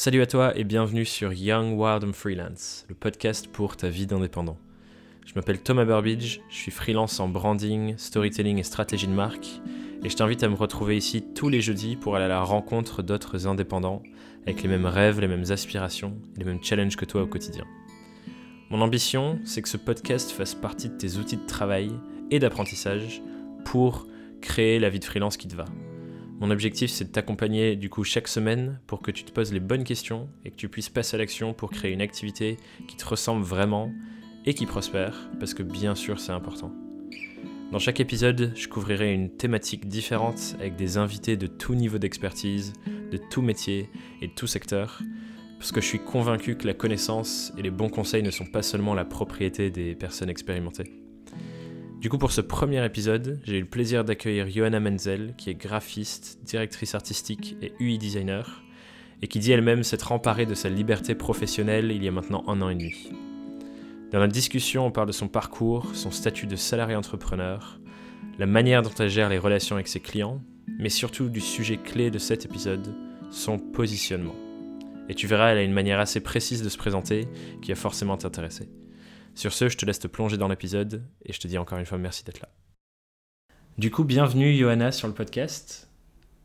Salut à toi et bienvenue sur Young Wild and Freelance, le podcast pour ta vie d'indépendant. Je m'appelle Thomas Burbidge, je suis freelance en branding, storytelling et stratégie de marque, et je t'invite à me retrouver ici tous les jeudis pour aller à la rencontre d'autres indépendants avec les mêmes rêves, les mêmes aspirations les mêmes challenges que toi au quotidien. Mon ambition, c'est que ce podcast fasse partie de tes outils de travail et d'apprentissage pour créer la vie de freelance qui te va. Mon objectif, c'est de t'accompagner du coup chaque semaine pour que tu te poses les bonnes questions et que tu puisses passer à l'action pour créer une activité qui te ressemble vraiment et qui prospère, parce que bien sûr, c'est important. Dans chaque épisode, je couvrirai une thématique différente avec des invités de tout niveau d'expertise, de tout métier et de tout secteur, parce que je suis convaincu que la connaissance et les bons conseils ne sont pas seulement la propriété des personnes expérimentées. Du coup, pour ce premier épisode, j'ai eu le plaisir d'accueillir Johanna Menzel, qui est graphiste, directrice artistique et UI designer, et qui dit elle-même s'être emparée de sa liberté professionnelle il y a maintenant un an et demi. Dans la discussion, on parle de son parcours, son statut de salarié entrepreneur, la manière dont elle gère les relations avec ses clients, mais surtout du sujet clé de cet épisode, son positionnement. Et tu verras, elle a une manière assez précise de se présenter qui va forcément t'intéresser. Sur ce, je te laisse te plonger dans l'épisode et je te dis encore une fois merci d'être là. Du coup, bienvenue Johanna sur le podcast.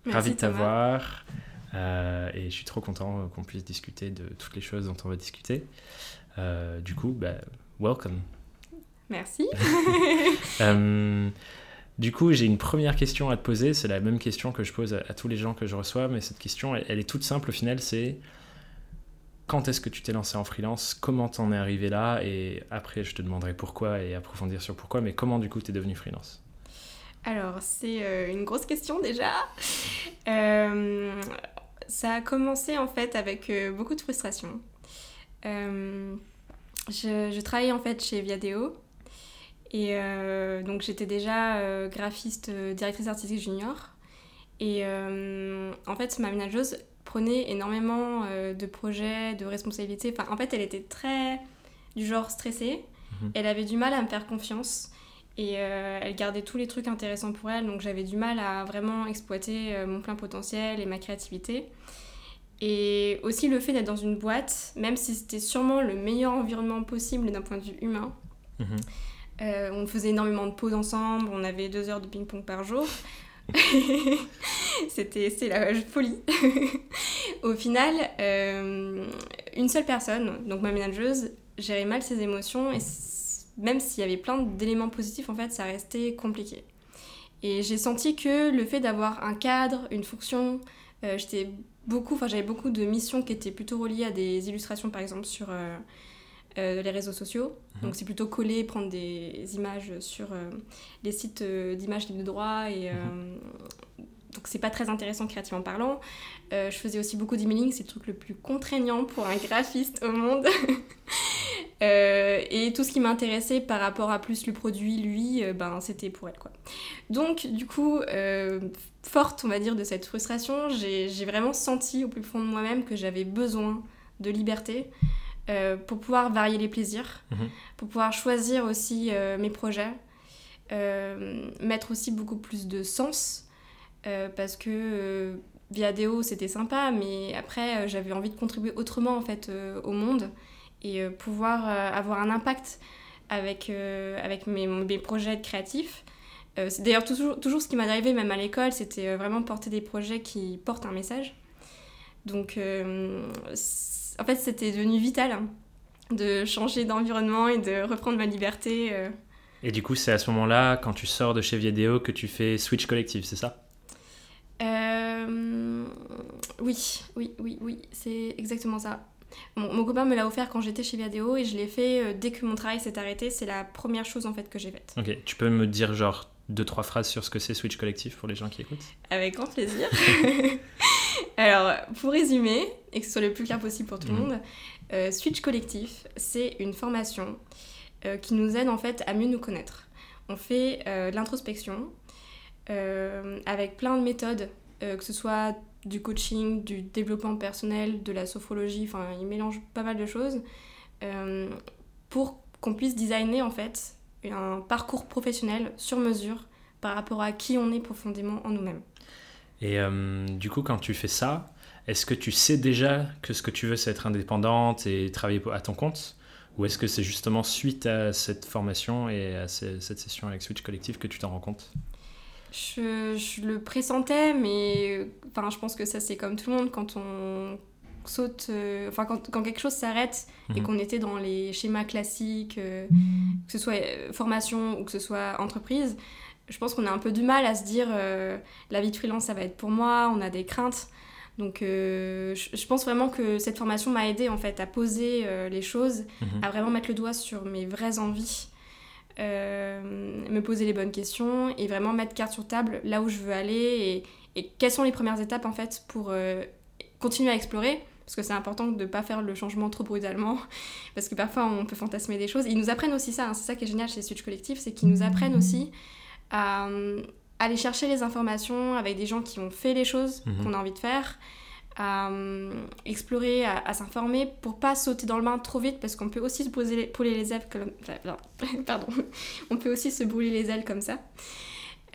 Merci, Ravi de t'avoir. Euh, et je suis trop content qu'on puisse discuter de toutes les choses dont on va discuter. Euh, du coup, bah, welcome. Merci. Euh, du coup, j'ai une première question à te poser. C'est la même question que je pose à, à tous les gens que je reçois, mais cette question, elle, elle est toute simple au final. C'est quand est-ce que tu t'es lancé en freelance Comment t'en es arrivé là Et après, je te demanderai pourquoi et approfondir sur pourquoi. Mais comment du coup t'es devenu freelance? Alors, c'est euh, une grosse question déjà. Euh, ça a commencé en fait avec euh, beaucoup de frustration. Je, travaillais en fait chez Viadeo. Et donc j'étais déjà graphiste, directrice artistique junior. Et en fait, ma ménageuse prenait énormément euh, de projets, de responsabilités. Enfin, en fait, elle était très du genre stressée. Mhm. Elle avait du mal à me faire confiance. Et euh, elle gardait tous les trucs intéressants pour elle. Donc j'avais du mal à vraiment exploiter euh, mon plein potentiel et ma créativité. Et aussi le fait d'être dans une boîte, même si c'était sûrement le meilleur environnement possible d'un point de vue humain. Mhm. On faisait énormément de pauses ensemble, on avait deux heures de ping-pong par jour. C'était la folie. Au final, euh, une seule personne, donc ma ménageuse, gérait mal ses émotions et même s'il y avait plein d'éléments positifs, en fait, ça restait compliqué. Et j'ai senti que le fait d'avoir un cadre, une fonction, euh, j'étais beaucoup, enfin j'avais beaucoup de missions qui étaient plutôt reliées à des illustrations, par exemple sur euh, les réseaux sociaux. Mhm. Donc c'est plutôt coller, prendre des images sur euh, les sites euh, d'images libres de droit et euh, donc c'est pas très intéressant créativement parlant. Euh, je faisais aussi beaucoup d'emailing, c'est le truc le plus contraignant pour un graphiste au monde. Euh, et tout ce qui m'intéressait par rapport à plus le produit, lui, euh, ben c'était pour elle quoi. Donc du coup, euh, forte on va dire de cette frustration, j'ai j'ai vraiment senti au plus fond de moi-même que j'avais besoin de liberté euh, pour pouvoir varier les plaisirs, Mhm. pour pouvoir choisir aussi euh, mes projets, euh, mettre aussi beaucoup plus de sens, parce que euh, Viadeo c'était sympa, mais après j'avais envie de contribuer autrement en fait au monde et pouvoir avoir un impact avec, avec mes, mes projets créatifs. C'est d'ailleurs toujours, toujours ce qui m'a drivé même à l'école, c'était vraiment porter des projets qui portent un message. Donc en fait c'était devenu vital hein, de changer d'environnement et de reprendre ma liberté. euh. Et du coup, c'est à ce moment-là, quand tu sors de chez Viadeo, que tu fais Switch Collective, c'est ça? Euh, oui, oui, oui, oui, c'est exactement ça. Mon, mon copain me l'a offert quand j'étais chez Viadeo et je l'ai fait euh, dès que mon travail s'est arrêté. C'est la première chose en fait que j'ai faite. Ok, tu peux me dire genre deux, trois phrases sur ce que c'est Switch Collective pour les gens qui écoutent? Avec grand plaisir. Alors, pour résumer, et que ce soit le plus clair possible pour tout le Mhm. monde, euh, Switch Collectif, c'est une formation euh, qui nous aide en fait à mieux nous connaître. On fait euh, de l'introspection avec plein de méthodes, que ce soit du coaching, du développement personnel, de la sophrologie, enfin, il mélange pas mal de choses, pour qu'on puisse designer en fait un parcours professionnel sur mesure par rapport à qui on est profondément en nous-mêmes. Et euh, du coup, quand tu fais ça, est-ce que tu sais déjà que ce que tu veux, c'est être indépendante et travailler à ton compte? Ou est-ce que c'est justement suite à cette formation et à cette session avec Switch Collective que tu t'en rends compte? Je, le pressentais, mais enfin, je pense que ça, c'est comme tout le monde quand on saute. Euh, enfin, quand, quand, quelque chose s'arrête et mhm. qu'on était dans les schémas classiques, euh, que ce soit formation ou que ce soit entreprise, je pense qu'on a un peu du mal à se dire la vie de freelance, ça va être pour moi, on a des craintes. Donc je, je, pense vraiment que cette formation m'a aidé en fait à poser les choses, mhm. à vraiment mettre le doigt sur mes vraies envies euh, me poser les bonnes questions et vraiment mettre carte sur table là où je veux aller et, et quelles sont les premières étapes en fait pour euh, continuer à explorer parce que c'est important de ne pas faire le changement trop brutalement, parce que parfois on peut fantasmer des choses. Ils nous apprennent aussi ça, hein. c'est ça qui est génial chez Switch Collectif, c'est qu'ils nous apprennent aussi à, aller chercher les informations avec des gens qui ont fait les choses mhm. qu'on a envie de faire, à euh, explorer, à, s'informer pour pas sauter dans le bain trop vite parce qu'on peut aussi se poser les, brûler les ailes comme pardon on peut aussi se brûler les ailes comme ça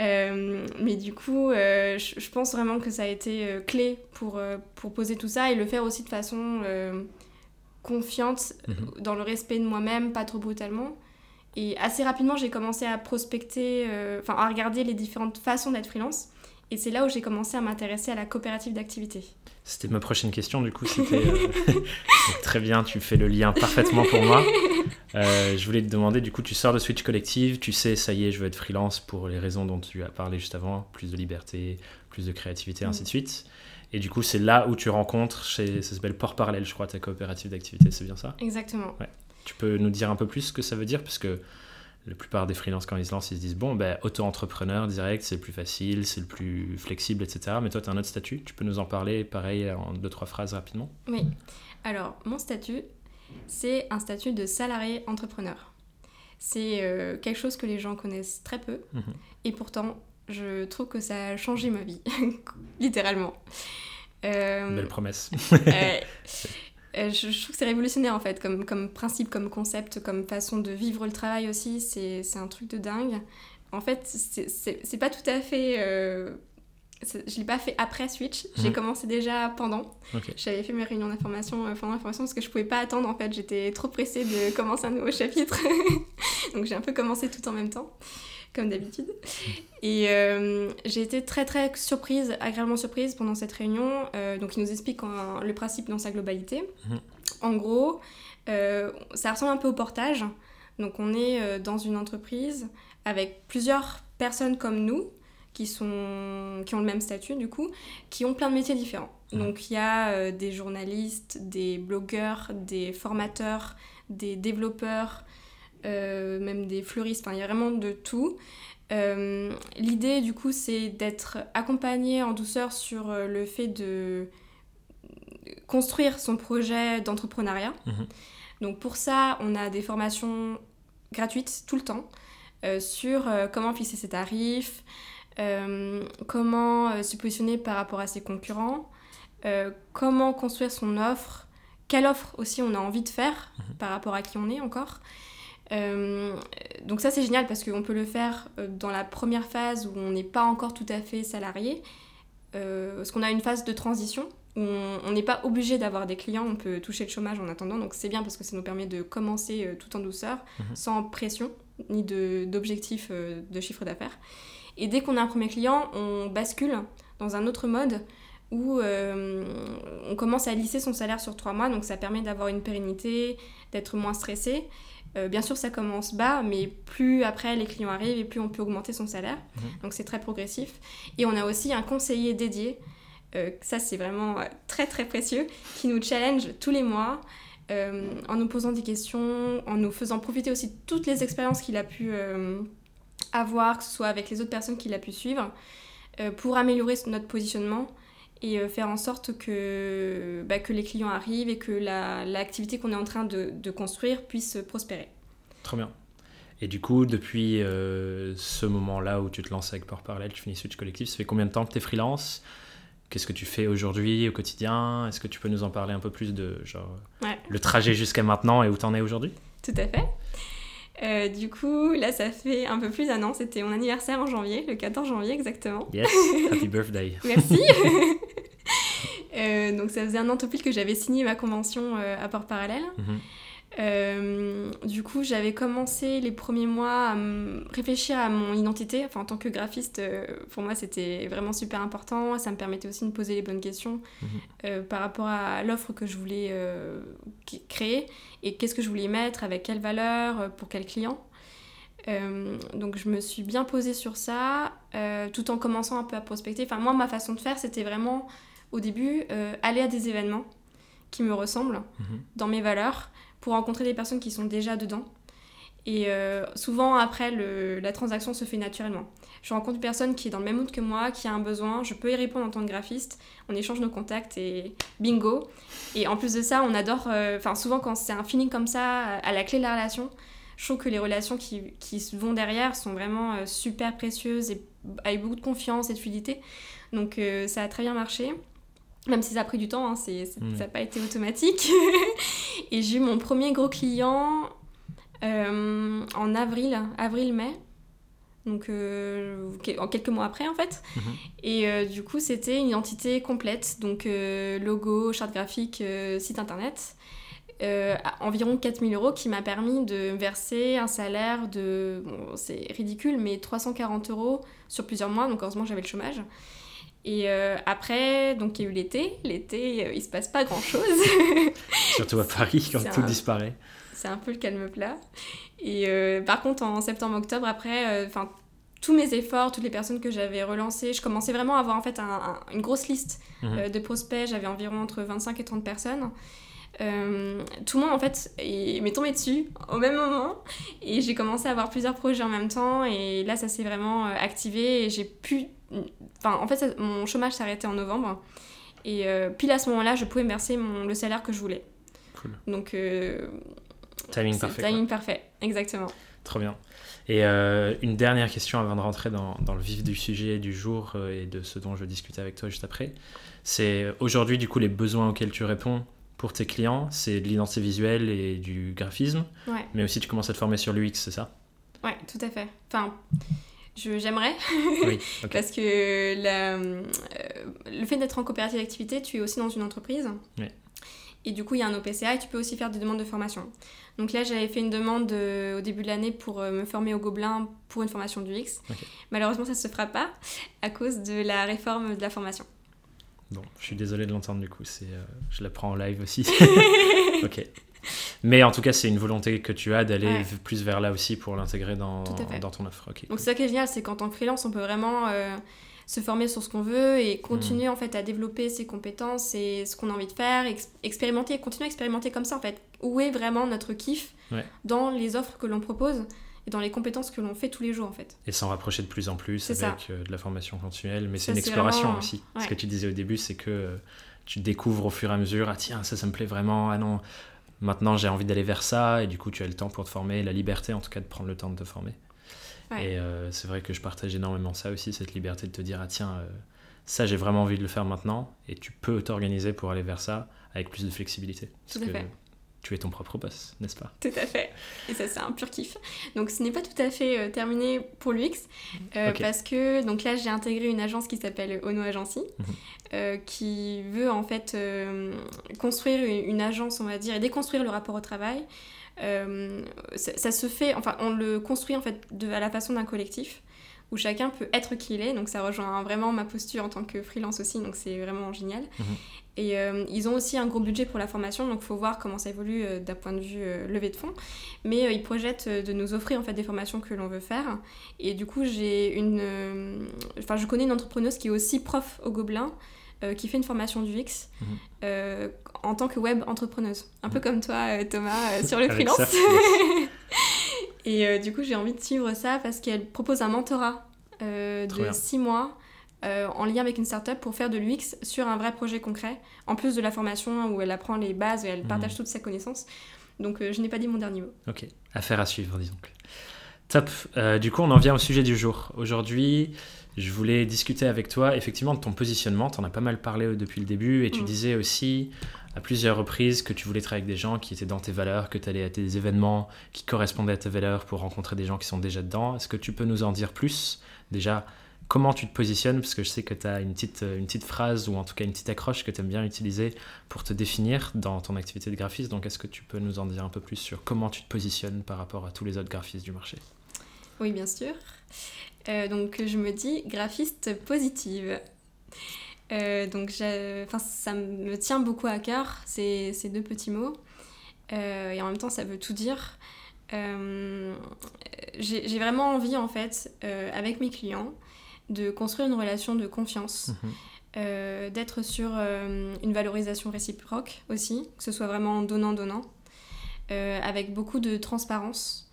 euh, mais du coup euh, je, pense vraiment que ça a été clé pour, pour poser tout ça et le faire aussi de façon confiante mhm. dans le respect de moi-même pas trop brutalement et assez rapidement j'ai commencé à prospecter enfin à regarder les différentes façons d'être freelance et c'est là où j'ai commencé à m'intéresser à la coopérative d'activité. C'était ma prochaine question, du coup. C'était euh, très bien, tu fais le lien parfaitement pour moi. Euh, je voulais te demander, du coup, tu sors de Switch Collective, tu sais, ça y est, je veux être freelance pour les raisons dont tu as parlé juste avant, plus de liberté, plus de créativité, ainsi de suite. Et du coup, c'est là où tu rencontres, chez, ça s'appelle Port Parallèle, je crois, ta coopérative d'activité, c'est bien ça? Exactement. Ouais. Tu peux nous dire un peu plus ce que ça veut dire Parce que la plupart des freelances, quand ils se lancent, ils se disent bon, ben, auto-entrepreneur direct, c'est le plus facile, c'est le plus flexible, etc. Mais toi, tu as un autre statut. Tu peux nous en parler, pareil, en deux, trois phrases rapidement Oui. Alors, mon statut, c'est un statut de salarié entrepreneur. C'est euh, quelque chose que les gens connaissent très peu. Mhm. Et pourtant, je trouve que ça a changé ma vie, littéralement. Euh, Belle promesse. Euh, je, trouve que c'est révolutionnaire en fait, comme, comme principe, comme concept, comme façon de vivre le travail aussi. C'est un truc de dingue. En fait, c'est pas tout à fait. Euh, je l'ai pas fait après Switch, j'ai mhm. commencé déjà pendant. J'avais fait mes réunions d'information euh, pendant l'information parce que je pouvais pas attendre en fait, j'étais trop pressée de commencer un nouveau chapitre. Donc j'ai un peu commencé tout en même temps comme d'habitude. Et euh, j'ai été très très surprise, agréablement surprise pendant cette réunion. Euh, donc il nous explique le principe dans sa globalité. Mhm. En gros, euh, ça ressemble un peu au portage. Donc on est dans une entreprise avec plusieurs personnes comme nous qui, sont, qui ont le même statut du coup, qui ont plein de métiers différents. Mhm. Donc il y a des journalistes, des blogueurs, des formateurs, des développeurs, euh, même des fleuristes, enfin il y a vraiment de tout. Euh, l'idée du coup c'est d'être accompagné en douceur sur euh, le fait de construire son projet d'entrepreneuriat. Mhm. Donc pour ça on a des formations gratuites tout le temps sur comment fixer ses tarifs, comment se positionner par rapport à ses concurrents, comment construire son offre, quelle offre aussi on a envie de faire mhm. par rapport à qui on est encore. Euh, donc ça c'est génial parce qu'on peut le faire euh, dans la première phase où on n'est pas encore tout à fait salarié, euh, parce qu'on a une phase de transition où on n'est pas obligé d'avoir des clients, on peut toucher le chômage en attendant, donc c'est bien parce que ça nous permet de commencer tout en douceur, mhm. sans pression ni d'objectif de, de chiffre d'affaires. Et dès qu'on a un premier client, on bascule dans un autre mode où on commence à lisser son salaire sur trois mois, donc ça permet d'avoir une pérennité, d'être moins stressé euh, bien sûr, ça commence bas, mais plus après les clients arrivent et plus on peut augmenter son salaire. Mhm. Donc c'est très progressif. Et on a aussi un conseiller dédié, euh, ça c'est vraiment euh, très très précieux, qui nous challenge tous les mois en nous posant des questions, en nous faisant profiter aussi de toutes les expériences qu'il a pu avoir, que ce soit avec les autres personnes qu'il a pu suivre, pour améliorer notre positionnement et euh, faire en sorte que, bah, que les clients arrivent et que l'activité qu'on est en train de, de, construire puisse prospérer. Très bien. Et du coup, depuis euh, ce moment-là où tu te lances avec Port Parallèle, tu finis Switch Collectif, ça fait combien de temps que tu es freelance? Qu'est-ce que tu fais aujourd'hui au quotidien? Est-ce que tu peux nous en parler un peu plus de genre, le trajet jusqu'à maintenant et où tu en es aujourd'hui? Tout à fait. Euh, du coup, là, ça fait un peu plus d'un an. C'était mon anniversaire en janvier, le 14 janvier exactement. Yes, happy birthday. Merci. donc ça faisait un an tout pile que j'avais signé ma convention à Port Parallèle. Mhm. Euh, du coup, j'avais commencé les premiers mois à réfléchir à mon identité. Enfin, en tant que graphiste, euh, pour moi, c'était vraiment super important. Ça me permettait aussi de me poser les bonnes questions Mhm. euh, par rapport à l'offre que je voulais créer et qu'est-ce que je voulais mettre, avec quelle valeur, euh, pour quel client. Euh, donc, je me suis bien posée sur ça, euh, tout en commençant un peu à prospecter. Enfin, moi, ma façon de faire, c'était vraiment, au début, euh, aller à des événements qui me ressemblent Mhm. dans mes valeurs pour rencontrer des personnes qui sont déjà dedans. Et euh, souvent, après, le- la transaction se fait naturellement. Je rencontre une personne qui est dans le même mood que moi, qui a un besoin, je peux y répondre en tant que graphiste, on échange nos contacts et bingo. Et en plus de ça, on adore, euh, enfin souvent quand c'est un feeling comme ça, à la clé de la relation, je trouve que les relations qui, qui vont derrière sont vraiment euh, super précieuses et avec beaucoup de confiance et de fluidité. Donc ça a très bien marché. Même si ça a pris du temps, hein, Mm. ça n'a pas été automatique. et j'ai eu mon premier gros client euh, en avril, avril-mai. Donc euh, en quelques mois après en fait. Mhm. Et euh, du coup c'était une identité complète. Donc logo, charte graphique, site internet. À environ 4000 euros qui m'a permis de verser un salaire de, bon, c'est ridicule, mais 340 euros sur plusieurs mois, donc heureusement j'avais le chômage. Et euh, après, donc il y a eu l'été. L'été, euh, il se passe pas grand chose. Surtout à Paris, quand tout un- disparaît. c'est un peu le calme plat. Et euh, par contre, en septembre-octobre, après, enfin tous mes efforts, toutes les personnes que j'avais relancées, je commençais vraiment à avoir en fait un- un- une grosse liste Mhm. euh, de prospects. J'avais environ entre 25 et 30 personnes. Euh, tout le monde en fait est- m'est tombé dessus au même moment et j'ai commencé à avoir plusieurs projets en même temps et là ça s'est vraiment euh, activé et j'ai pu enfin en fait ça- mon chômage s'est arrêté en novembre et euh, pile à ce moment là je pouvais me verser mon, le salaire que je voulais Cool. donc euh, Timing parfait. timing parfait exactement Trop bien. Et euh, une dernière question avant de rentrer dans, dans le vif du sujet du jour et de ce dont je discuter avec toi juste après. C'est aujourd'hui, du coup, les besoins auxquels tu réponds pour tes clients, c'est de l'identité visuelle et du graphisme, ouais mais aussi tu commences à te former sur l'UX, c'est ça? Ouais tout à fait enfin j'aimerais Oui. ok. Parce que la, euh, le fait d'être en coopérative d'activité, tu es aussi dans une entreprise. Ouais. Et du coup, il y a un OPCA et tu peux aussi faire des demandes de formation. Donc là, j'avais fait une demande euh, au début de l'année pour euh, me former au Gobelin pour une formation du X. Malheureusement, ça ne se fera pas à cause de la réforme de la formation. Bon, je suis désolé de l'entendre du coup, c'est, euh, je la prends en live aussi. ok. Mais en tout cas, c'est une volonté que tu as d'aller Ouais. plus vers là aussi pour l'intégrer dans, dans ton offre. Ok. Donc c'est ça qui est génial, c'est qu'en tant que freelance, on peut vraiment euh, se former sur ce qu'on veut et continuer en fait à développer ses compétences et ce qu'on a envie de faire, ex- expérimenter, continuer à expérimenter comme ça en fait. Où est vraiment notre kiff Ouais. dans les offres que l'on propose? Et dans les compétences que l'on fait tous les jours en fait. Et s'en rapprocher de plus en plus avec euh, de la formation continuelle. Mais c'est une exploration vraiment- aussi. Ce ouais. que tu disais au début, c'est que euh, tu découvres au fur et à mesure, ah tiens, ça, ça me plaît vraiment, ah non, maintenant j'ai envie d'aller vers ça, et du coup tu as le temps pour te former, la liberté en tout cas de prendre le temps de te former. Ouais. Et euh, c'est vrai que je partage énormément ça aussi, cette liberté de te dire, ah tiens, euh, ça j'ai vraiment envie de le faire maintenant, et tu peux t'organiser pour aller vers ça avec plus de flexibilité. Tout à fait. Tu es ton propre boss, n'est-ce pas? Tout à fait. Et ça, c'est un pur kiff. Donc, ce n'est pas tout à fait euh, terminé pour l'UX. euh. Parce que, donc là, j'ai intégré une agence qui s'appelle Ono Agency, Mhm. euh, qui veut en fait construire une, une agence, on va dire, et déconstruire le rapport au travail. Ça, ça se fait, enfin, on le construit en fait de, à la façon d'un collectif où chacun peut être qui il est. Donc, ça rejoint vraiment ma posture en tant que freelance aussi. Donc, c'est vraiment génial. Mhm. Et euh, ils ont aussi un gros budget pour la formation, donc il faut voir comment ça évolue euh, d'un point de vue euh, levée de fonds. Mais ils projettent de nous offrir en fait des formations que l'on veut faire. Et du coup, j'ai une, enfin, je connais une entrepreneuse qui est aussi prof au Gobelin, euh, qui fait une formation du X Mhm. euh, en tant que web entrepreneuse, un peu comme toi, euh, Thomas, sur le freelance. ça. Et du coup, j'ai envie de suivre ça parce qu'elle propose un mentorat de bien. 6 mois euh, en lien avec une startup pour faire de l'UX sur un vrai projet concret, en plus de la formation où elle apprend les bases et elle Mhm. partage toutes ses connaissances. Donc, euh, je n'ai pas dit mon dernier mot. Ok, affaire à suivre, disons. Top. Euh, du coup, on en vient au sujet du jour. Aujourd'hui, je voulais discuter avec toi effectivement de ton positionnement. Tu en as pas mal parlé depuis le début et tu Mm. disais aussi à plusieurs reprises que tu voulais travailler avec des gens qui étaient dans tes valeurs, que tu allais à des événements qui correspondaient à tes valeurs pour rencontrer des gens qui sont déjà dedans. Est-ce que tu peux nous en dire plus Déjà, comment tu te positionnes, parce que je sais que tu as une petite, une petite phrase ou en tout cas une petite accroche que tu aimes bien utiliser pour te définir dans ton activité de graphiste. Donc est-ce que tu peux nous en dire un peu plus sur comment tu te positionnes par rapport à tous les autres graphistes du marché? Oui, bien sûr. Euh, donc je me dis graphiste positive. Euh, donc ça me tient beaucoup à cœur, ces, ces deux petits mots. Euh, et en même temps, ça veut tout dire. J'ai vraiment envie, en fait, avec mes clients, de construire une relation de confiance. Mhm. d'être sur une valorisation réciproque aussi, que ce soit vraiment donnant-donnant, avec beaucoup de transparence,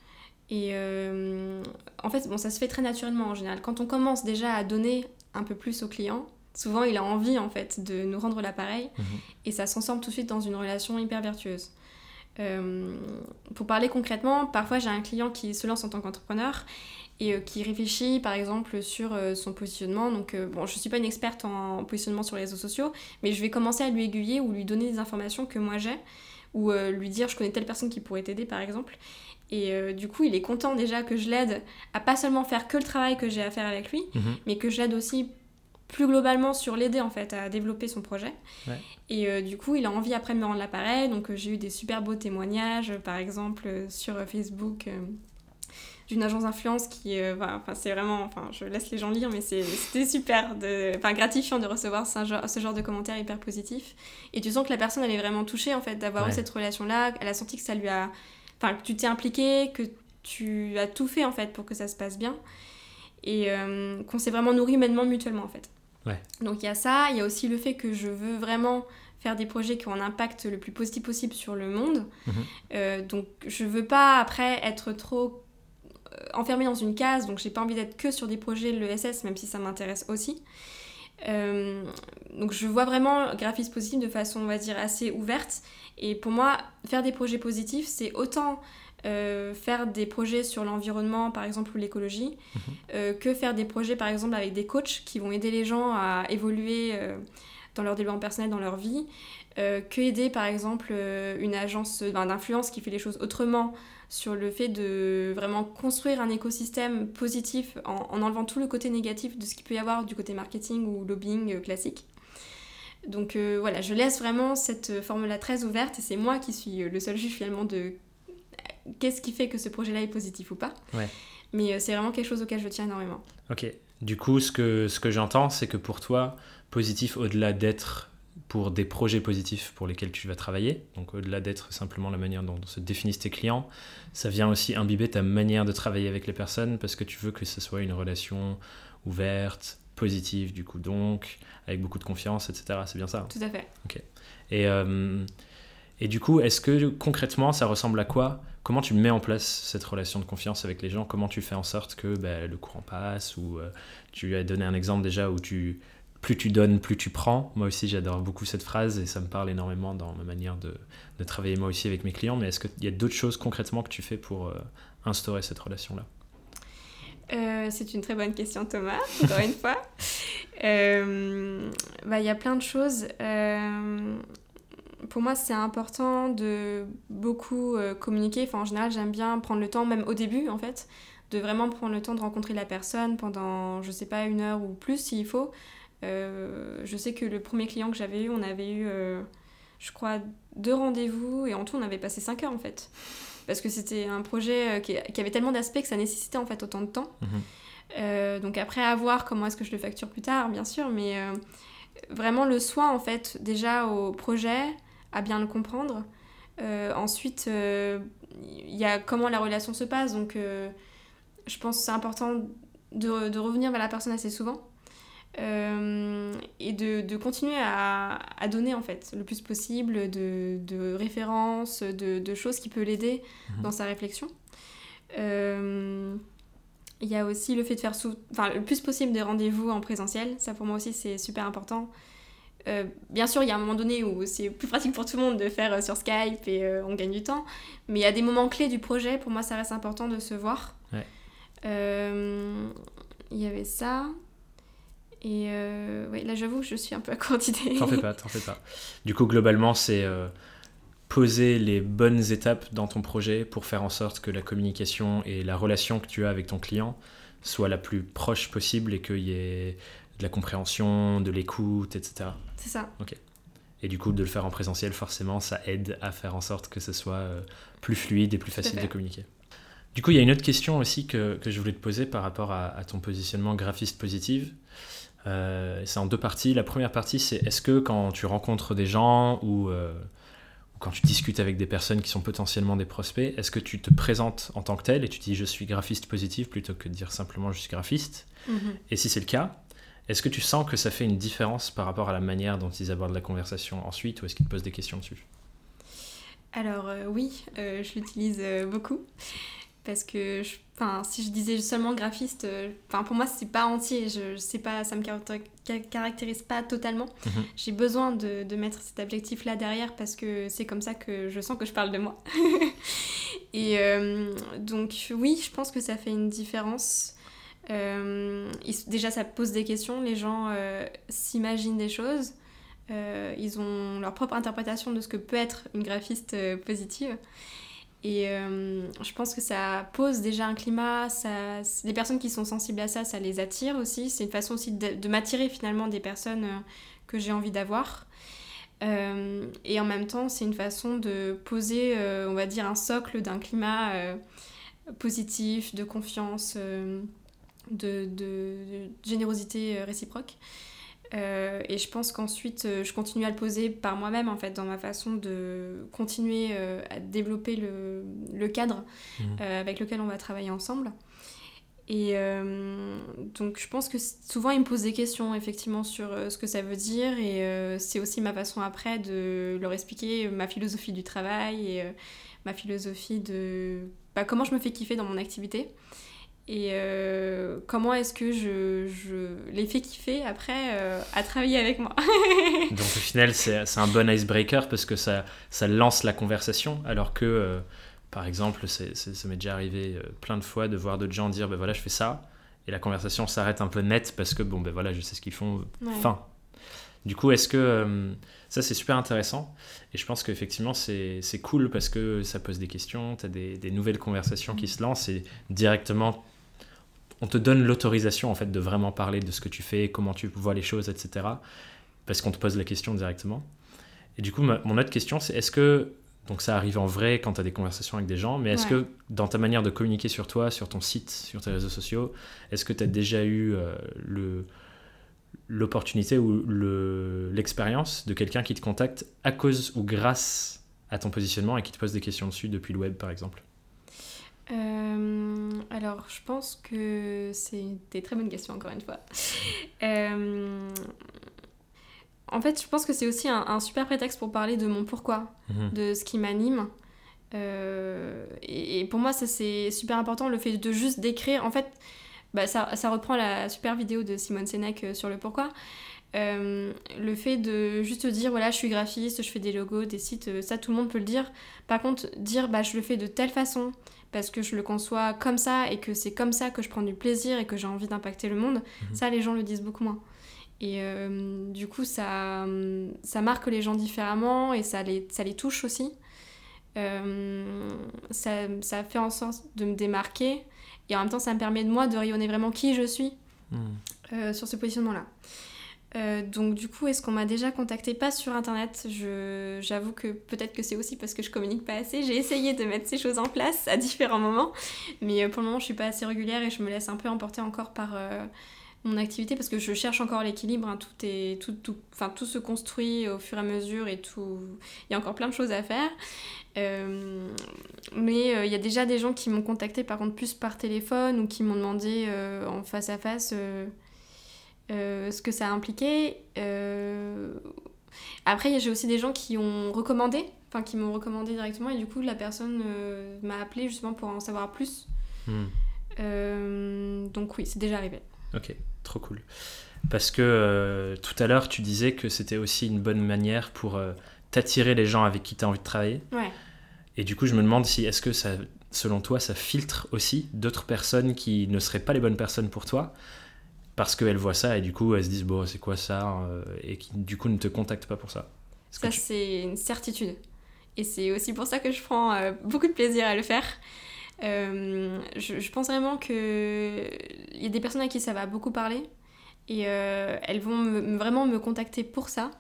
et euh, en fait, bon, ça se fait très naturellement en général. Quand on commence déjà à donner un peu plus au client, souvent il a envie en fait de nous rendre l'appareil mhm. et ça s'ensemble tout de suite dans une relation hyper vertueuse. Euh, pour parler concrètement, parfois j'ai un client qui se lance en tant qu'entrepreneur et euh, qui réfléchit par exemple sur son positionnement. Donc bon, je suis pas une experte en positionnement sur les réseaux sociaux, mais je vais commencer à lui aiguiller ou lui donner des informations que moi j'ai ou lui dire je connais telle personne qui pourrait t'aider par exemple. Et euh, du coup, il est content déjà que je l'aide à pas seulement faire que le travail que j'ai à faire avec lui, mhm. mais que je l'aide aussi plus globalement sur l'aider en fait à développer son projet. Et euh, du coup, il a envie après de me rendre l'appareil. Donc euh, j'ai eu des super beaux témoignages, par exemple sur Facebook d'une agence d'influence qui, enfin c'est vraiment, enfin je laisse les gens lire, mais c'était super, enfin gratifiant de recevoir ce genre, ce genre de commentaires hyper positifs. Et tu sens que la personne elle est vraiment touchée en fait d'avoir eu cette relation là. Elle a senti que ça lui a enfin que tu t'es impliqué, que tu as tout fait en fait pour que ça se passe bien et euh, qu'on s'est vraiment nourri humainement mutuellement en fait. Donc il y a ça, il y a aussi le fait que je veux vraiment faire des projets qui ont un impact le plus positif possible sur le monde. Mhm. Euh, donc je veux pas après être trop euh, enfermée dans une case, donc j'ai pas envie d'être que sur des projets de l'ESS, même si ça m'intéresse aussi. donc je vois vraiment graphisme positif de façon, on va dire, assez ouverte et pour moi, faire des projets positifs, c'est autant euh, faire des projets sur l'environnement, par exemple, ou l'écologie, mhm. euh, que faire des projets, par exemple, avec des coachs qui vont aider les gens à évoluer euh, dans leur développement personnel, dans leur vie, que aider, par exemple, une agence d'influence qui fait les choses autrement sur le fait de vraiment construire un écosystème positif en, en enlevant tout le côté négatif de ce qu'il peut y avoir du côté marketing ou lobbying classique. Donc euh, voilà, je laisse vraiment cette forme-là très ouverte et c'est moi qui suis euh, le seul juge finalement de euh, qu'est-ce qui fait que ce projet-là est positif ou pas. Mais c'est vraiment quelque chose auquel je tiens énormément. Ok. Du coup, ce que, ce que j'entends, c'est que pour toi, positif, au-delà d'être pour des projets positifs pour lesquels tu vas travailler, donc au-delà d'être simplement la manière dont se définissent tes clients, ça vient aussi imbiber ta manière de travailler avec les personnes parce que tu veux que ce soit une relation ouverte, positive du coup donc, avec beaucoup de confiance, etc. C'est bien ça Tout à fait. Ok. Et, euh, et du coup, est-ce que concrètement, ça ressemble à quoi? Comment tu mets en place cette relation de confiance avec les gens? Comment tu fais en sorte que bah, le courant passe Ou euh, tu as donné un exemple déjà où tu plus tu donnes, plus tu prends. Moi aussi, j'adore beaucoup cette phrase et ça me parle énormément dans ma manière de, de travailler moi aussi avec mes clients. Mais est-ce qu'il y a d'autres choses concrètement que tu fais pour euh, instaurer cette relation-là? Euh, c'est une très bonne question, Thomas, encore une fois. Euh, bah, il y a plein de choses. Pour moi, c'est important de beaucoup communiquer. Enfin, en général, j'aime bien prendre le temps, même au début, en fait, de vraiment prendre le temps de rencontrer la personne pendant, je sais pas, une heure ou plus s'il faut. Je sais que le premier client que j'avais eu, on avait eu, je crois, deux rendez-vous et en tout, on avait passé cinq heures, en fait parce que c'était un projet euh, qui, avait tellement d'aspects que ça nécessitait en fait autant de temps. Mhm. Euh, donc après à voir comment est-ce que je le facture plus tard, bien sûr, mais euh, vraiment le soin en fait déjà au projet, à bien le comprendre. ensuite, il y a comment la relation se passe, donc je pense que c'est important de, de, revenir vers la personne assez souvent. Euh, et de, de continuer à, à, donner en fait le plus possible de, de références, de, de, choses qui peuvent l'aider mhm. dans sa réflexion. Euh, il y a aussi le fait de faire enfin, le plus possible des rendez-vous en présentiel. Ça pour moi aussi c'est super important. Euh, bien sûr, il y a un moment donné où c'est plus pratique pour tout le monde de faire sur Skype et on gagne du temps. Mais il y a des moments clés du projet, pour moi ça reste important de se voir. Il y avait ça. Et euh, là, j'avoue que je suis un peu accordée. T'en fais pas, t'en fais pas. Du coup, globalement, c'est euh, poser les bonnes étapes dans ton projet pour faire en sorte que la communication et la relation que tu as avec ton client soit la plus proche possible et qu'il y ait de la compréhension, de l'écoute, etc. C'est ça. Ok. Et du coup, de le faire en présentiel, forcément, ça aide à faire en sorte que ce soit euh, plus fluide et plus facile de communiquer. Du coup, il y a une autre question aussi que, que je voulais te poser par rapport à, ton positionnement graphiste positive. Euh, c'est en deux parties. La première partie, c'est est-ce que quand tu rencontres des gens ou, euh, quand tu discutes avec des personnes qui sont potentiellement des prospects, est-ce que tu te présentes en tant que tel et tu dis je suis graphiste positif plutôt que de dire simplement je suis graphiste mhm. Et si c'est le cas, est-ce que tu sens que ça fait une différence par rapport à la manière dont ils abordent la conversation ensuite ou est-ce qu'ils te posent des questions dessus? Alors euh, oui, je l'utilise beaucoup parce que enfin si je disais seulement graphiste euh, pour moi c'est pas entier. Je, sais pas ça me caractérise pas totalement. Mhm. j'ai besoin de, de, mettre cet objectif là derrière parce que c'est comme ça que je sens que je parle de moi. Et euh, donc oui je pense que ça fait une différence. Euh, déjà ça pose des questions. Les gens s'imaginent des choses. Ils ont leur propre interprétation de ce que peut être une graphiste positive et euh, je pense que ça pose déjà un climat, ça, les personnes qui sont sensibles à ça, ça les attire aussi. C'est une façon aussi de, m'attirer finalement des personnes euh, que j'ai envie d'avoir. Euh, et en même temps, c'est une façon de poser, on va dire, un socle d'un climat positif, de confiance, de, de, générosité réciproque. Euh, et je pense qu'ensuite, euh, je continue à le poser par moi-même, en fait, dans ma façon de continuer euh, à développer le, le cadre mmh. avec lequel on va travailler ensemble. Et donc, je pense que souvent, ils me posent des questions, effectivement, sur ce que ça veut dire. Et c'est aussi ma façon après de leur expliquer ma philosophie du travail et ma philosophie de bah, comment je me fais kiffer dans mon activité et euh, comment est-ce que je, je, les fais kiffer après euh, à travailler avec moi? Donc au final, c'est un bon icebreaker parce que ça, ça lance la conversation, alors que, euh, par exemple, ça m'est déjà arrivé plein de fois de voir d'autres gens dire, ben voilà, je fais ça, et la conversation s'arrête un peu net parce que, bon, ben voilà, je sais ce qu'ils font, fin. Du coup, est-ce que ça, c'est super intéressant, et je pense qu'effectivement, c'est cool parce que ça pose des questions, tu as des, des, nouvelles conversations qui se lancent, et directement on te donne l'autorisation en fait de vraiment parler de ce que tu fais, comment tu vois les choses, etc. Parce qu'on te pose la question directement. Et du coup, mon autre question, c'est est-ce que, donc ça arrive en vrai quand tu as des conversations avec des gens, mais est-ce que dans ta manière de communiquer sur toi, sur ton site, sur tes réseaux sociaux, est-ce que tu as déjà eu euh, le l'opportunité ou l'expérience de quelqu'un qui te contacte à cause ou grâce à ton positionnement et qui te pose des questions dessus depuis le web par exemple? Euh, alors, je pense que c'est des très bonnes questions, encore une fois. Euh, en fait, je pense que c'est aussi un, super prétexte pour parler de mon pourquoi, mhm. de ce qui m'anime. Euh, et, pour moi, ça c'est super important, le fait de juste d'écrire. En fait, bah, ça, ça, reprend la super vidéo de Simone Sénèque sur le pourquoi. le fait de juste dire voilà je suis graphiste, je fais des logos, des sites, ça tout le monde peut le dire. Par contre dire bah je le fais de telle façon, parce que je le conçois comme ça et que c'est comme ça que je prends du plaisir et que j'ai envie d'impacter le monde, mhm. ça les gens le disent beaucoup moins. Et euh, du coup, ça, ça marque les gens différemment et ça les, ça les touche aussi. Euh, ça, ça, fait en sorte de me démarquer et en même temps, ça me permet de moi de rayonner vraiment qui je suis mhm. euh, sur ce positionnement-là. Euh, donc du coup, est-ce qu'on m'a déjà contacté Pas sur Internet. J'avoue que peut-être que c'est aussi parce que je communique pas assez. J'ai essayé de mettre ces choses en place à différents moments, mais euh, pour le moment, je suis pas assez régulière et je me laisse un peu emporter encore par euh, mon activité parce que je cherche encore l'équilibre. Hein. Tout est tout, tout, tout se construit au fur et à mesure et tout. Il y a encore plein de choses à faire. mais il y a déjà des gens qui m'ont contacté par contre plus par téléphone ou qui m'ont demandé en face à face euh, ce que ça a impliqué. Euh, après, j'ai aussi des gens qui ont recommandé, enfin qui m'ont recommandé directement, et du coup, la personne euh, m'a appelé justement pour en savoir plus. Hmm. donc oui, c'est déjà arrivé. Ok, trop cool. Parce que tout à l'heure, tu disais que c'était aussi une bonne manière pour t'attirer les gens avec qui tu as envie de travailler. Ouais. Et du coup, je me demande si, est-ce que ça, selon toi, ça filtre aussi d'autres personnes qui ne seraient pas les bonnes personnes pour toi parce qu'elles voient ça et du coup elles se disent bon c'est quoi ça euh, et qui du coup ne te contactent pas pour ça. Ça c'est une certitude et c'est aussi pour ça que je prends euh, beaucoup de plaisir à le faire je, je, pense vraiment qu'il y a des personnes à qui ça va beaucoup parler et elles vont vraiment me contacter pour ça.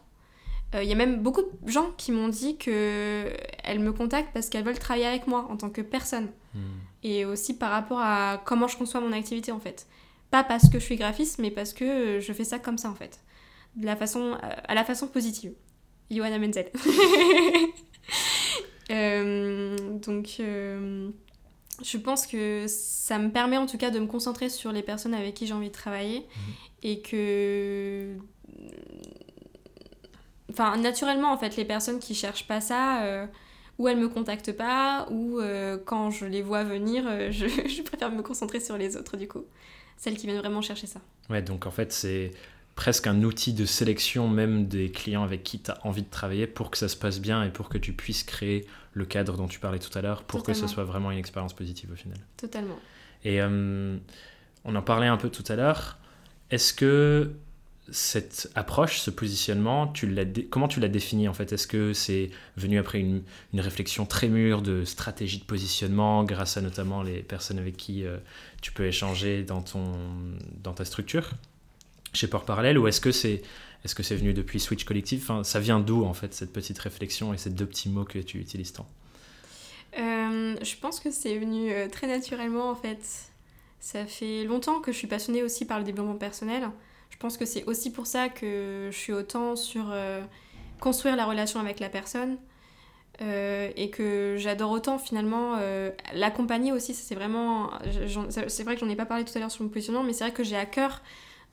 Il y a même beaucoup de gens qui m'ont dit qu'elles me contactent parce qu'elles veulent travailler avec moi en tant que personne. Hmm. Et aussi par rapport à comment je conçois mon activité en fait. Pas parce que je suis graphiste, mais parce que je fais ça comme ça en fait. De la façon, à la façon positive. Johanna Menzel. Euh, donc, euh, je pense que ça me permet en tout cas de me concentrer sur les personnes avec qui j'ai envie de travailler mhm. et que. Enfin, naturellement, en fait, les personnes qui cherchent pas ça. Euh, ou elles me contactent pas, ou quand je les vois venir, je, je, préfère me concentrer sur les autres du coup. Celles qui viennent vraiment chercher ça. Ouais, donc en fait, c'est presque un outil de sélection même des clients avec qui tu as envie de travailler pour que ça se passe bien et pour que tu puisses créer le cadre dont tu parlais tout à l'heure pour que ce soit vraiment une expérience positive au final. Totalement. Et euh, on en parlait un peu tout à l'heure. Est-ce que cette approche, ce positionnement, tu comment tu l'as défini en fait? Est-ce que c'est venu après une, une, réflexion très mûre de stratégie de positionnement grâce à notamment les personnes avec qui euh, tu peux échanger dans, ton, dans ta structure chez Port Parallèle ou est-ce que c'est est-ce que venu depuis Switch Collective? Enfin, Ça vient d'où en fait cette petite réflexion et ces deux petits mots que tu utilises tant? Euh, Je pense que c'est venu euh, très naturellement en fait. Ça fait longtemps que je suis passionnée aussi par le développement personnel. Je pense que c'est aussi pour ça que je suis autant sur euh, construire la relation avec la personne et que j'adore autant finalement l'accompagner aussi. C'est vraiment, c'est vrai que j'en ai pas parlé tout à l'heure sur mon positionnement, mais c'est vrai que j'ai à cœur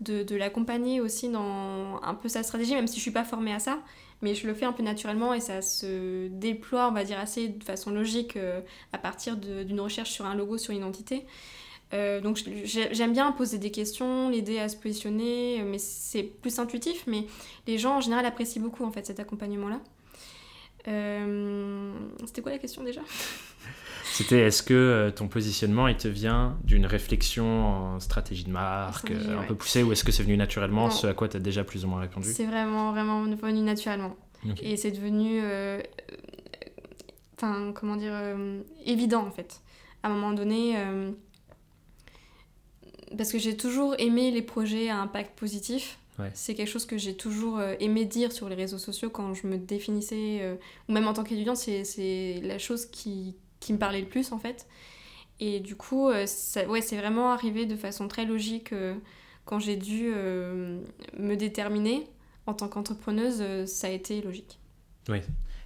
de, l'accompagner aussi dans un peu sa stratégie, même si je suis pas formée à ça. Mais je le fais un peu naturellement et ça se déploie, on va dire, assez de façon logique euh, à partir d'une recherche sur un logo, sur une identité. Euh, donc j'aime bien poser des questions, l'aider à se positionner, mais c'est plus intuitif. Mais les gens en général apprécient beaucoup en fait cet accompagnement-là. Euh, c'était quoi la question déjà? C'était est-ce que euh, ton positionnement, il te vient d'une réflexion en stratégie de marque euh, un peu poussée ou est-ce que c'est venu naturellement, ce à quoi tu as déjà plus ou moins répondu? C'est vraiment, vraiment venu naturellement. Et c'est devenu, euh, enfin, comment dire, évident en fait. À un moment donné, parce que j'ai toujours aimé les projets à impact positif. C'est quelque chose que j'ai toujours aimé dire sur les réseaux sociaux quand je me définissais, ou même en tant qu'étudiante, c'est la chose qui, qui me parlait le plus en fait. Et du coup, euh, ça, ouais, c'est vraiment arrivé de façon très logique euh, quand j'ai dû euh, me déterminer en tant qu'entrepreneuse, ça a été logique. Oui.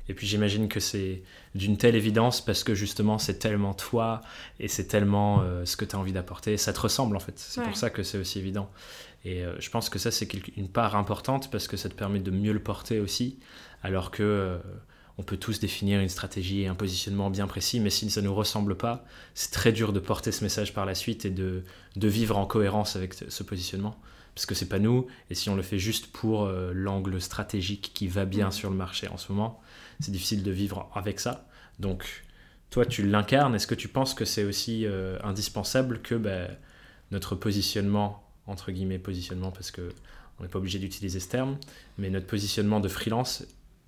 Et puis j'imagine que c'est d'une telle évidence parce que justement c'est tellement toi et c'est tellement ce que tu as envie d'apporter. Ça te ressemble en fait. C'est pour ça que c'est aussi évident. Et je pense que ça c'est une part importante parce que ça te permet de mieux le porter aussi. Alors que on peut tous définir une stratégie et un positionnement bien précis, mais si ça ne nous ressemble pas, c'est très dur de porter ce message par la suite et de, de vivre en cohérence avec ce positionnement. Parce que c'est pas nous, et si on le fait juste pour euh, l'angle stratégique qui va bien sur le marché en ce moment, c'est difficile de vivre avec ça. Donc, toi, tu l'incarnes. Est-ce que tu penses que c'est aussi euh, indispensable que ben, notre positionnement, entre guillemets positionnement, parce que on n'est pas obligé d'utiliser ce terme, mais notre positionnement de freelance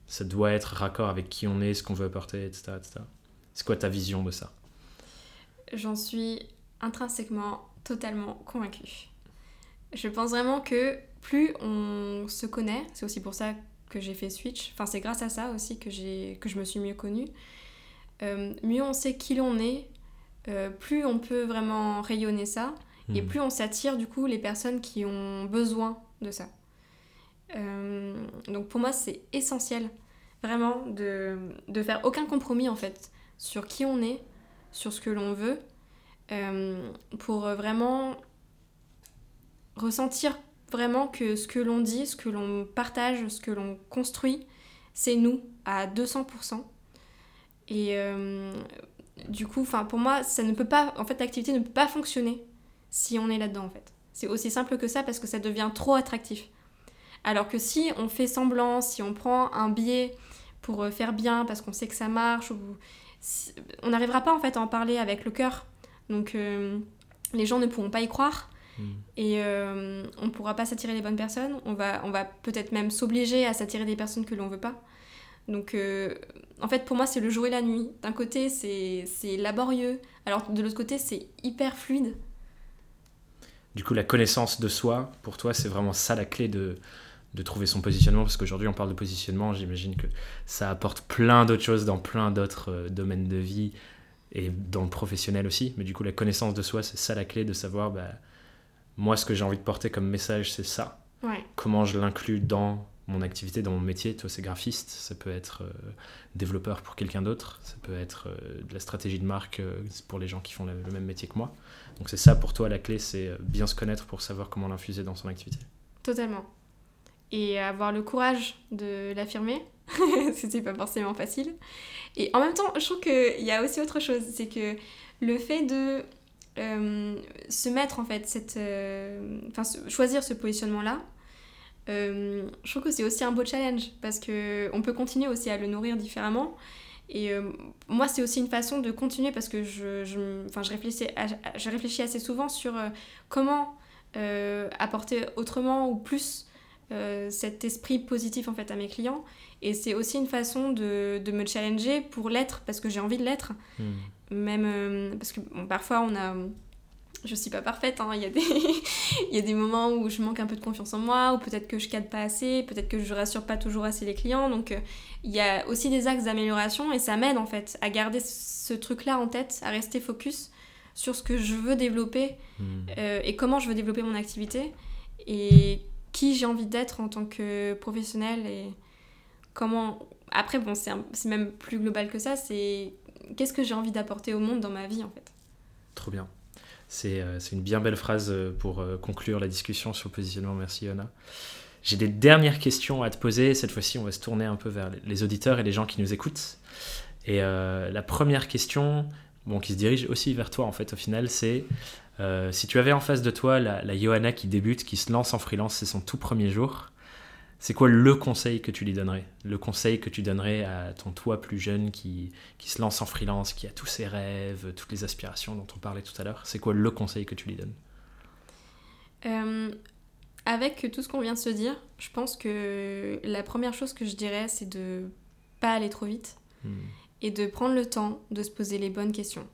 ça doit être raccord avec qui on est, ce qu'on veut apporter, etc. C'est quoi ta vision de ça? J'en suis intrinsèquement totalement convaincue. Je pense vraiment que plus on se connaît, c'est aussi pour ça que j'ai fait Switch, enfin c'est grâce à ça aussi que, que je me suis mieux connue, euh, mieux on sait qui l'on est, euh, plus on peut vraiment rayonner ça, et hmm. plus on s'attire du coup les personnes qui ont besoin de ça. Euh, donc pour moi, c'est essentiel vraiment de, de, faire aucun compromis en fait sur qui on est, sur ce que l'on veut, euh, pour vraiment ressentir vraiment que ce que l'on dit, ce que l'on partage, ce que l'on construit, c'est nous à 200%. Et euh, du coup, pour moi, ça ne peut pas, en fait, l'activité ne peut pas fonctionner si on est là-dedans en fait. C'est aussi simple que ça parce que ça devient trop attractif. Alors que si on fait semblant, si on prend un biais pour euh, faire bien parce qu'on sait que ça marche, on n'arrivera pas en fait à en parler avec le cœur. Donc euh, les gens ne pourront pas y croire hmm. et euh, on ne pourra pas s'attirer les bonnes personnes. On va, on va peut-être même s'obliger à s'attirer des personnes que l'on veut pas. Donc, euh, en fait, pour moi, c'est le jour et la nuit. D'un côté, c'est laborieux, alors de l'autre côté, c'est hyper fluide. Du coup, la connaissance de soi, pour toi, c'est vraiment ça la clé de, de trouver son positionnement, parce qu'aujourd'hui, on parle de positionnement, j'imagine que ça apporte plein d'autres choses dans plein d'autres euh, domaines de vie et dans le professionnel aussi. Mais du coup, la connaissance de soi, c'est ça la clé de savoir, bah, moi, ce que j'ai envie de porter comme message, c'est ça. Comment je l'inclus dans mon activité, dans mon métier. Toi, c'est graphiste, ça peut être euh, développeur pour quelqu'un d'autre, ça peut être euh, de la stratégie de marque euh, pour les gens qui font le, même métier que moi. Donc c'est ça pour toi la clé, c'est bien se connaître pour savoir comment l'infuser dans son activité. Totalement. Et avoir le courage de l'affirmer, c'était pas forcément facile. Et en même temps, je trouve qu'il y a aussi autre chose, c'est que le fait de se mettre en fait cette, enfin choisir ce positionnement là euh, je trouve que c'est aussi un beau challenge parce que on peut continuer aussi à le nourrir différemment. Et euh, moi, c'est aussi une façon de continuer parce que je, enfin, je, réfléchis, je réfléchis assez souvent sur euh, comment apporter autrement ou plus cet esprit positif en fait à mes clients. Et c'est aussi une façon de, de me challenger pour l'être parce que j'ai envie de l'être. Hmm. Même parce que parfois on a je suis pas parfaite, hein. il, y a des il y a des moments où je manque un peu de confiance en moi, ou peut-être que je cadre pas assez, peut-être que je rassure pas toujours assez les clients. Donc euh, il y a aussi des axes d'amélioration et ça m'aide en fait à garder ce truc-là en tête, à rester focus sur ce que je veux développer hmm. euh, et comment je veux développer mon activité et qui j'ai envie d'être en tant que professionnel et comment... Après, bon, c'est même plus global que ça, c'est qu'est-ce que j'ai envie d'apporter au monde dans ma vie en fait? Trop bien. Euh, c'est une bien belle phrase euh, pour euh, conclure la discussion sur le positionnement. Merci, Yona. J'ai des dernières questions à te poser. Cette fois-ci, on va se tourner un peu vers les auditeurs et les gens qui nous écoutent. Et la première question, bon, qui se dirige aussi vers toi, en fait, au final, c'est si tu avais en face de toi la, la Johanna qui débute, qui se lance en freelance, c'est son tout premier jour, c'est quoi le conseil que tu lui donnerais? Le conseil que tu donnerais à ton toi plus jeune qui, qui se lance en freelance, qui a tous ses rêves, toutes les aspirations dont on parlait tout à l'heure? C'est quoi le conseil que tu lui donnes? Euh, Avec tout ce qu'on vient de se dire, je pense que la première chose que je dirais, c'est de pas aller trop vite hmm. et de prendre le temps de se poser les bonnes questions.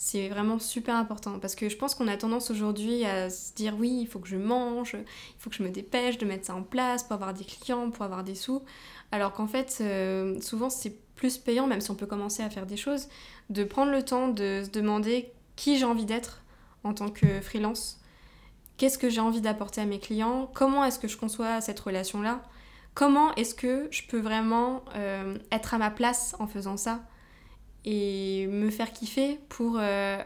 C'est vraiment super important parce que je pense qu'on a tendance aujourd'hui à se dire oui, il faut que je mange, il faut que je me dépêche de mettre ça en place pour avoir des clients, pour avoir des sous. Alors qu'en fait, euh, souvent c'est plus payant, même si on peut commencer à faire des choses, de prendre le temps de se demander qui j'ai envie d'être en tant que freelance, qu'est-ce que j'ai envie d'apporter à mes clients, comment est-ce que je conçois cette relation-là, comment est-ce que je peux vraiment euh, être à ma place en faisant ça? Et me faire kiffer pour euh,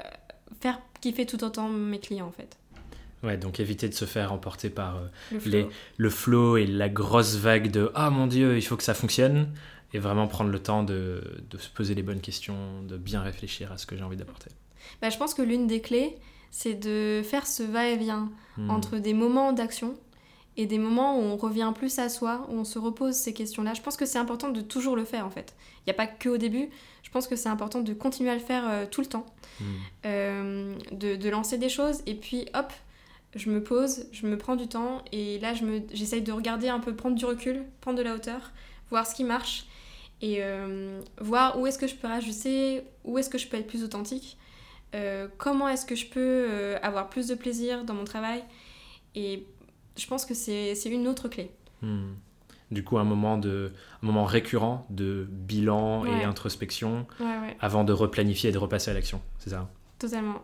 faire kiffer tout autant mes clients en fait. Ouais, donc éviter de se faire emporter par euh, le, flow. Les, le flow et la grosse vague de ⁇ Ah mon Dieu, il faut que ça fonctionne !⁇ et vraiment prendre le temps de, de, se poser les bonnes questions, de bien réfléchir à ce que j'ai envie d'apporter. Bah, je pense que l'une des clés, c'est de faire ce va-et-vient hmm. entre des moments d'action et des moments où on revient plus à soi, où on se repose ces questions-là. Je pense que c'est important de toujours le faire en fait. Il n'y a pas que au début, je pense que c'est important de continuer à le faire euh, tout le temps, hmm. euh, de, de, lancer des choses et puis hop, je me pose, je me prends du temps et là j'essaye de regarder un peu, prendre du recul, prendre de la hauteur, voir ce qui marche et euh, voir où est-ce que je peux rajuster, où est-ce que je peux être plus authentique, comment est-ce que je peux avoir plus de plaisir dans mon travail et je pense que c'est une autre clé. Hmm. Du coup, un moment, de, un moment récurrent de bilan et introspection avant de replanifier et de repasser à l'action, c'est ça? Totalement.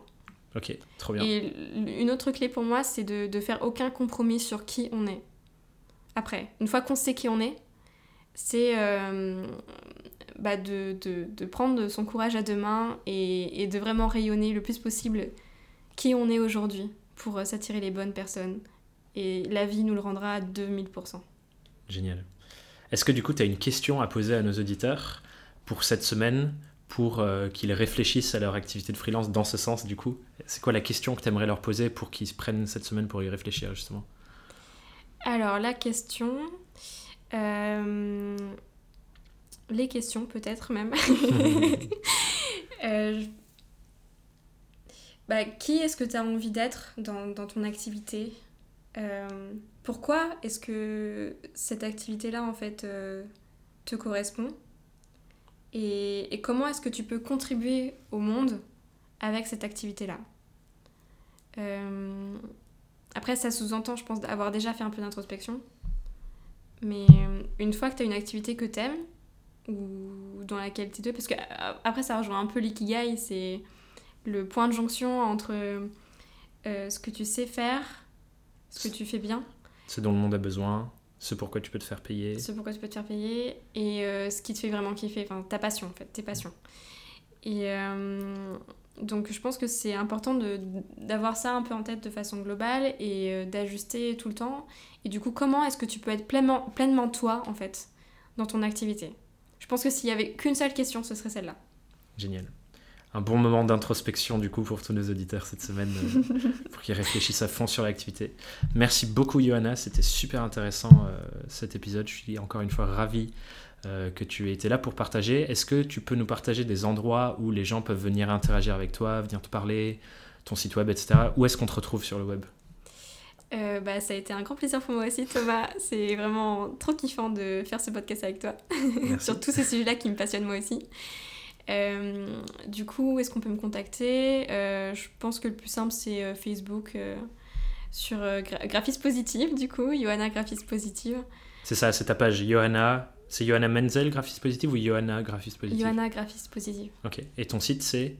Ok, trop bien. Et une autre clé pour moi, c'est de, de faire aucun compromis sur qui on est. Après, une fois qu'on sait qui on est, c'est euh, bah de, de, de, prendre son courage à deux mains et, et, de vraiment rayonner le plus possible qui on est aujourd'hui pour euh, s'attirer les bonnes personnes et la vie nous le rendra à 2000%. Génial. Est-ce que du coup, tu as une question à poser à nos auditeurs pour cette semaine, pour euh, qu'ils réfléchissent à leur activité de freelance dans ce sens du coup? C'est quoi la question que tu aimerais leur poser pour qu'ils se prennent cette semaine pour y réfléchir justement? Alors la question... Euh, les questions peut-être même. euh, bah, qui est-ce que tu as envie d'être dans, dans ton activité? Euh, pourquoi est-ce que cette activité-là, en fait, euh, te correspond et, comment est-ce que tu peux contribuer au monde avec cette activité-là. Euh, après, ça sous-entend, je pense, avoir déjà fait un peu d'introspection. Mais une fois que tu as une activité que tu aimes, ou dans laquelle tu es parce que après ça rejoint un peu l'ikigai, c'est le point de jonction entre ce que tu sais faire, ce que tu fais bien. Ce dont le monde a besoin, ce pourquoi tu peux te faire payer. Ce pourquoi tu peux te faire payer, et ce qui te fait vraiment kiffer, enfin ta passion en fait, tes passions. Et, donc je pense que c'est important d'avoir ça un peu en tête de façon globale et euh, d'ajuster tout le temps. Et du coup, comment est-ce que tu peux être pleinement, pleinement toi, en fait, dans ton activité? Je pense que s'il y avait qu'une seule question, ce serait celle-là. Génial. Un bon moment d'introspection du coup pour tous nos auditeurs cette semaine, euh, pour qu'ils réfléchissent à fond sur l'activité. Merci beaucoup Johanna, c'était super intéressant euh, cet épisode. Je suis encore une fois ravi euh, que tu étais là pour partager. Est-ce que tu peux nous partager des endroits où les gens peuvent venir interagir avec toi, venir te parler, ton site web, etc. Où est-ce qu'on te retrouve sur le web? Euh, bah, ça a été un grand plaisir pour moi aussi, Thomas. C'est vraiment trop kiffant de faire ce podcast avec toi sur tous ces sujets-là qui me passionnent moi aussi. Euh, du coup, où est-ce qu'on peut me contacter? Je pense que le plus simple, c'est Facebook sur Graphiste Positive, du coup, Johanna Graphiste Positive. C'est ça, c'est ta page Johanna c'est Johanna Menzel, graphiste positive ou Johanna, graphiste positive? Johanna, graphiste positive. Ok. Et ton site, c'est?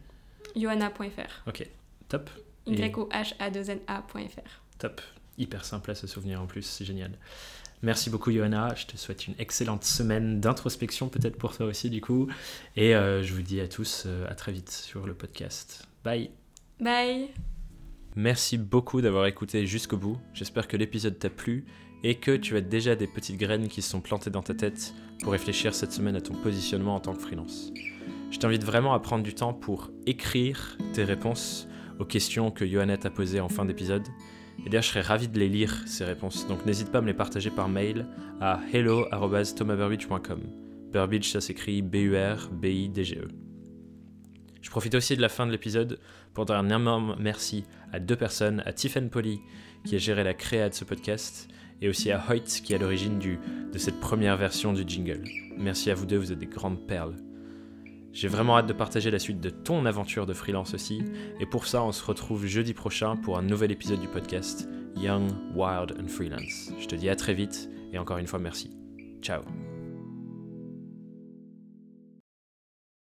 Johanna.fr. Ok. Top. Y-O-H-A-2-N-A.fr. Top. Hyper simple à se souvenir en plus, c'est génial. Merci beaucoup Johanna, je te souhaite une excellente semaine d'introspection peut-être pour toi aussi du coup. Et euh, je vous dis à tous euh, à très vite sur le podcast. Bye. Bye. Merci beaucoup d'avoir écouté jusqu'au bout. J'espère que l'épisode t'a plu et que tu as déjà des petites graines qui se sont plantées dans ta tête pour réfléchir cette semaine à ton positionnement en tant que freelance. Je t'invite vraiment à prendre du temps pour écrire tes réponses aux questions que Johanna t'a posées en fin d'épisode. Et d'ailleurs, je serais ravi de les lire, ces réponses. Donc n'hésite pas à me les partager par mail à hello.thomasburbidge.com. Burbidge, ça s'écrit B-U-R-B-I-D-G-E. Je profite aussi de la fin de l'épisode pour dire un énorme merci à deux personnes, à Tiffen Polly, qui a géré la créa de ce podcast, et aussi à Hoyt qui est à l'origine de cette première version du jingle. Merci à vous deux, vous êtes des grandes perles. J'ai vraiment hâte de partager la suite de ton aventure de freelance aussi, et pour ça on se retrouve jeudi prochain pour un nouvel épisode du podcast Young, Wild and Freelance. Je te dis à très vite, et encore une fois merci. Ciao